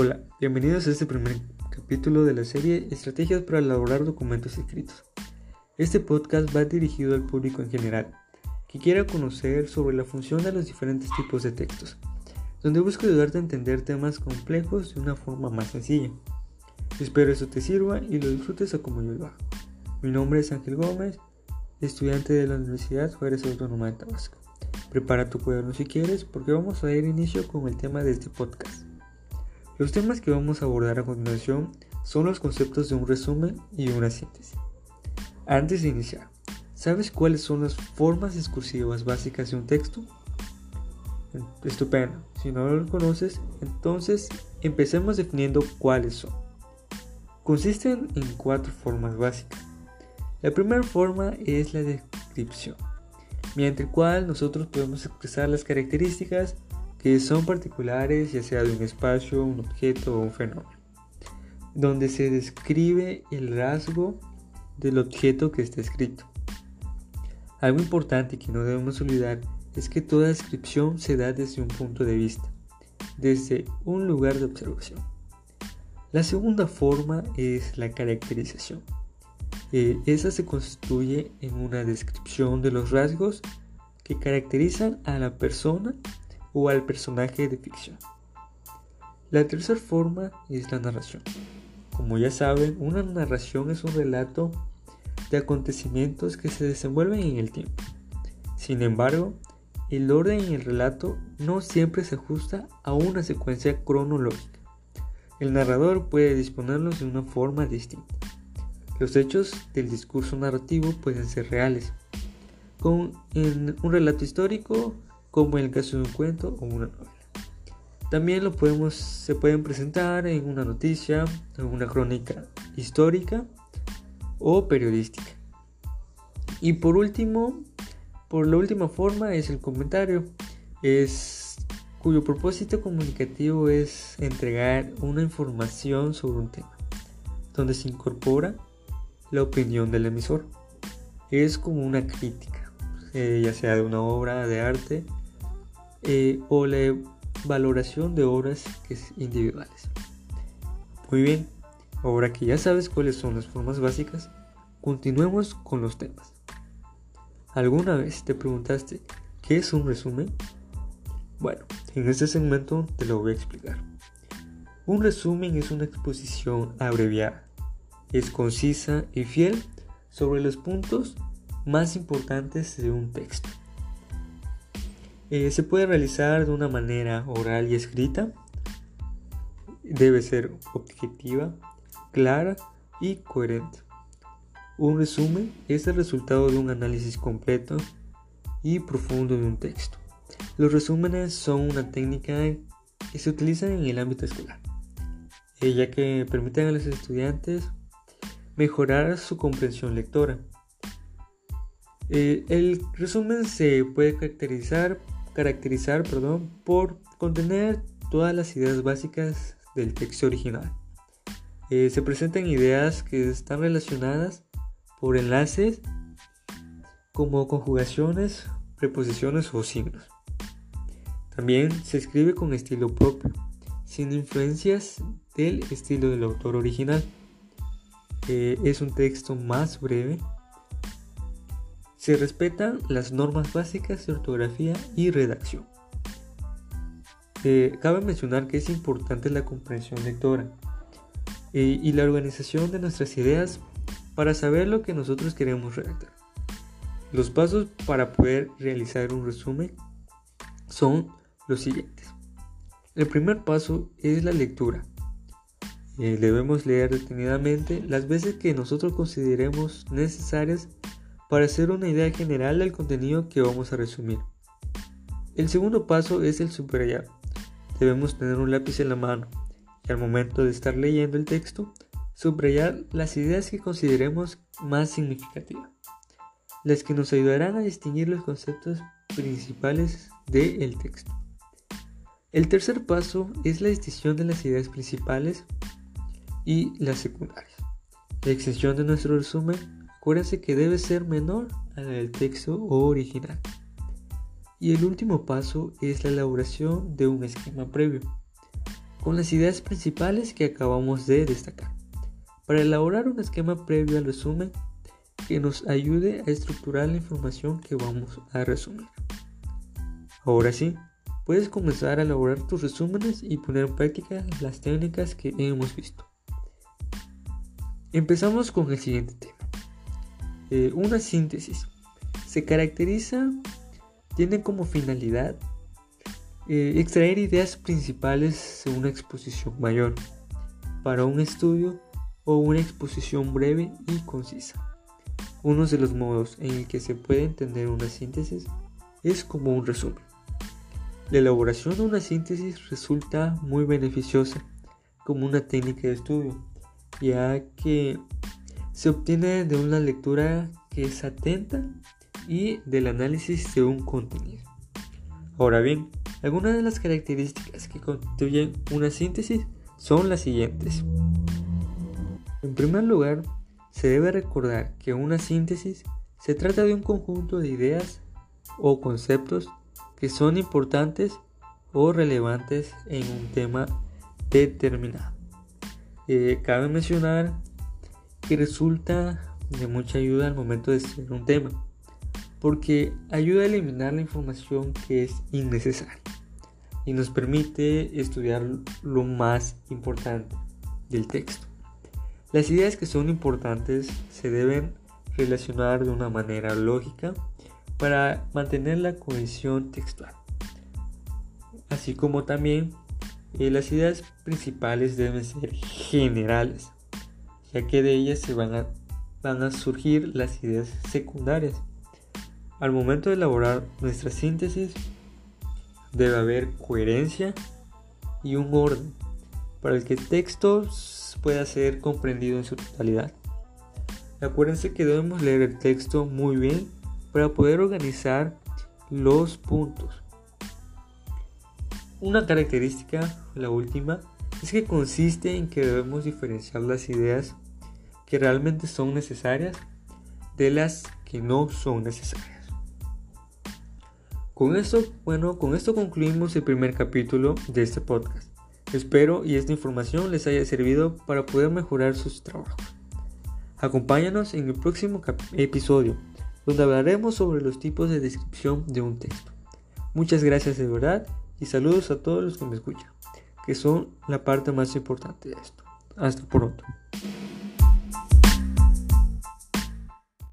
Hola, bienvenidos a este primer capítulo de la serie Estrategias para elaborar documentos escritos. Este podcast va dirigido al público en general, que quiera conocer sobre la función de los diferentes tipos de textos, donde busco ayudarte a entender temas complejos de una forma más sencilla. Espero eso te sirva y lo disfrutes a como yo lo hago. Mi nombre es Ángel Gómez, estudiante de la Universidad Juárez Autónoma de Tabasco. Prepara tu cuaderno si quieres porque vamos a dar inicio con el tema de este podcast. Los temas que vamos a abordar a continuación son los conceptos de un resumen y una síntesis. Antes de iniciar, ¿sabes cuáles son las formas discursivas básicas de un texto? Estupendo. Si no lo conoces, entonces empecemos definiendo cuáles son. Consisten en cuatro formas básicas. La primera forma es la descripción, mediante el cual nosotros podemos expresar las características que son particulares ya sea de un espacio, un objeto o un fenómeno, donde se describe el rasgo del objeto que está escrito. Algo importante que no debemos olvidar es que toda descripción se da desde un punto de vista, desde un lugar de observación. La segunda forma es la caracterización. Eh, esa se constituye en una descripción de los rasgos que caracterizan a la persona o al personaje de ficción. La tercera forma es la narración. Como ya saben, una narración es un relato de acontecimientos que se desenvuelven en el tiempo. Sin embargo, el orden en el relato no siempre se ajusta a una secuencia cronológica. El narrador puede disponerlos de una forma distinta. Los hechos del discurso narrativo pueden ser reales, con en un relato histórico como en el caso de un cuento o una novela. También lo podemos, se pueden presentar en una noticia, en una crónica histórica o periodística. Y por último, por la última forma es el comentario, es cuyo propósito comunicativo es entregar una información sobre un tema, donde se incorpora la opinión del emisor. Es como una crítica, eh, ya sea de una obra de arte eh, o la valoración de obras individuales. Muy bien, ahora que ya sabes cuáles son las formas básicas, continuemos con los temas. ¿Alguna vez te preguntaste qué es un resumen? Bueno, en este segmento te lo voy a explicar. Un resumen es una exposición abreviada, es concisa y fiel sobre los puntos más importantes de un texto. Eh, se puede realizar de una manera oral y escrita. Debe ser objetiva, clara y coherente. Un resumen es el resultado de un análisis completo y profundo de un texto. Los resúmenes son una técnica que se utiliza en el ámbito escolar, eh, ya que permiten a los estudiantes mejorar su comprensión lectora. Eh, el resumen se puede caracterizar caracterizar perdón, por contener todas las ideas básicas del texto original. Eh, se presentan ideas que están relacionadas por enlaces como conjugaciones, preposiciones o signos. También se escribe con estilo propio, sin influencias del estilo del autor original. Eh, es un texto más breve se respetan las normas básicas de ortografía y redacción. Eh, cabe mencionar que es importante la comprensión lectora eh, y la organización de nuestras ideas para saber lo que nosotros queremos redactar. Los pasos para poder realizar un resumen son los siguientes. El primer paso es la lectura. Eh, debemos leer detenidamente las veces que nosotros consideremos necesarias para hacer una idea general del contenido que vamos a resumir. El segundo paso es el subrayar. Debemos tener un lápiz en la mano y al momento de estar leyendo el texto, subrayar las ideas que consideremos más significativas, las que nos ayudarán a distinguir los conceptos principales del texto. El tercer paso es la distinción de las ideas principales y las secundarias. La extensión de nuestro resumen acuérdense que debe ser menor a la del texto original. Y el último paso es la elaboración de un esquema previo. con las ideas principales que acabamos de destacar, para elaborar un esquema previo al resumen que nos ayude a estructurar la información que vamos a resumir. Ahora sí, puedes comenzar a elaborar tus resúmenes y poner en práctica las técnicas que hemos visto. Empezamos con el siguiente tema. Eh, una síntesis se caracteriza, tiene como finalidad eh, extraer ideas principales de una exposición mayor para un estudio o una exposición breve y concisa. Uno de los modos en el que se puede entender una síntesis es como un resumen. La elaboración de una síntesis resulta muy beneficiosa como una técnica de estudio, ya que se obtiene de una lectura que es atenta y del análisis de un contenido. Ahora bien, algunas de las características que constituyen una síntesis son las siguientes. En primer lugar, se debe recordar que una síntesis se trata de un conjunto de ideas o conceptos que son importantes o relevantes en un tema determinado. Eh, cabe mencionar que resulta de mucha ayuda al momento de estudiar un tema, porque ayuda a eliminar la información que es innecesaria y nos permite estudiar lo más importante del texto. Las ideas que son importantes se deben relacionar de una manera lógica para mantener la cohesión textual. Así como también eh, las ideas principales deben ser generales, ya que de ellas se van a, van a surgir las ideas secundarias. Al momento de elaborar nuestra síntesis debe haber coherencia y un orden para el que el texto pueda ser comprendido en su totalidad. Acuérdense que debemos leer el texto muy bien para poder organizar los puntos. Una característica, la última, es que consiste en que debemos diferenciar las ideas que realmente son necesarias de las que no son necesarias. Con esto, bueno, con esto concluimos el primer capítulo de este podcast. Espero y esta información les haya servido para poder mejorar sus trabajos. Acompáñanos en el próximo episodio, donde hablaremos sobre los tipos de descripción de un texto. Muchas gracias de verdad y saludos a todos los que me escuchan, que son la parte más importante de esto. Hasta pronto.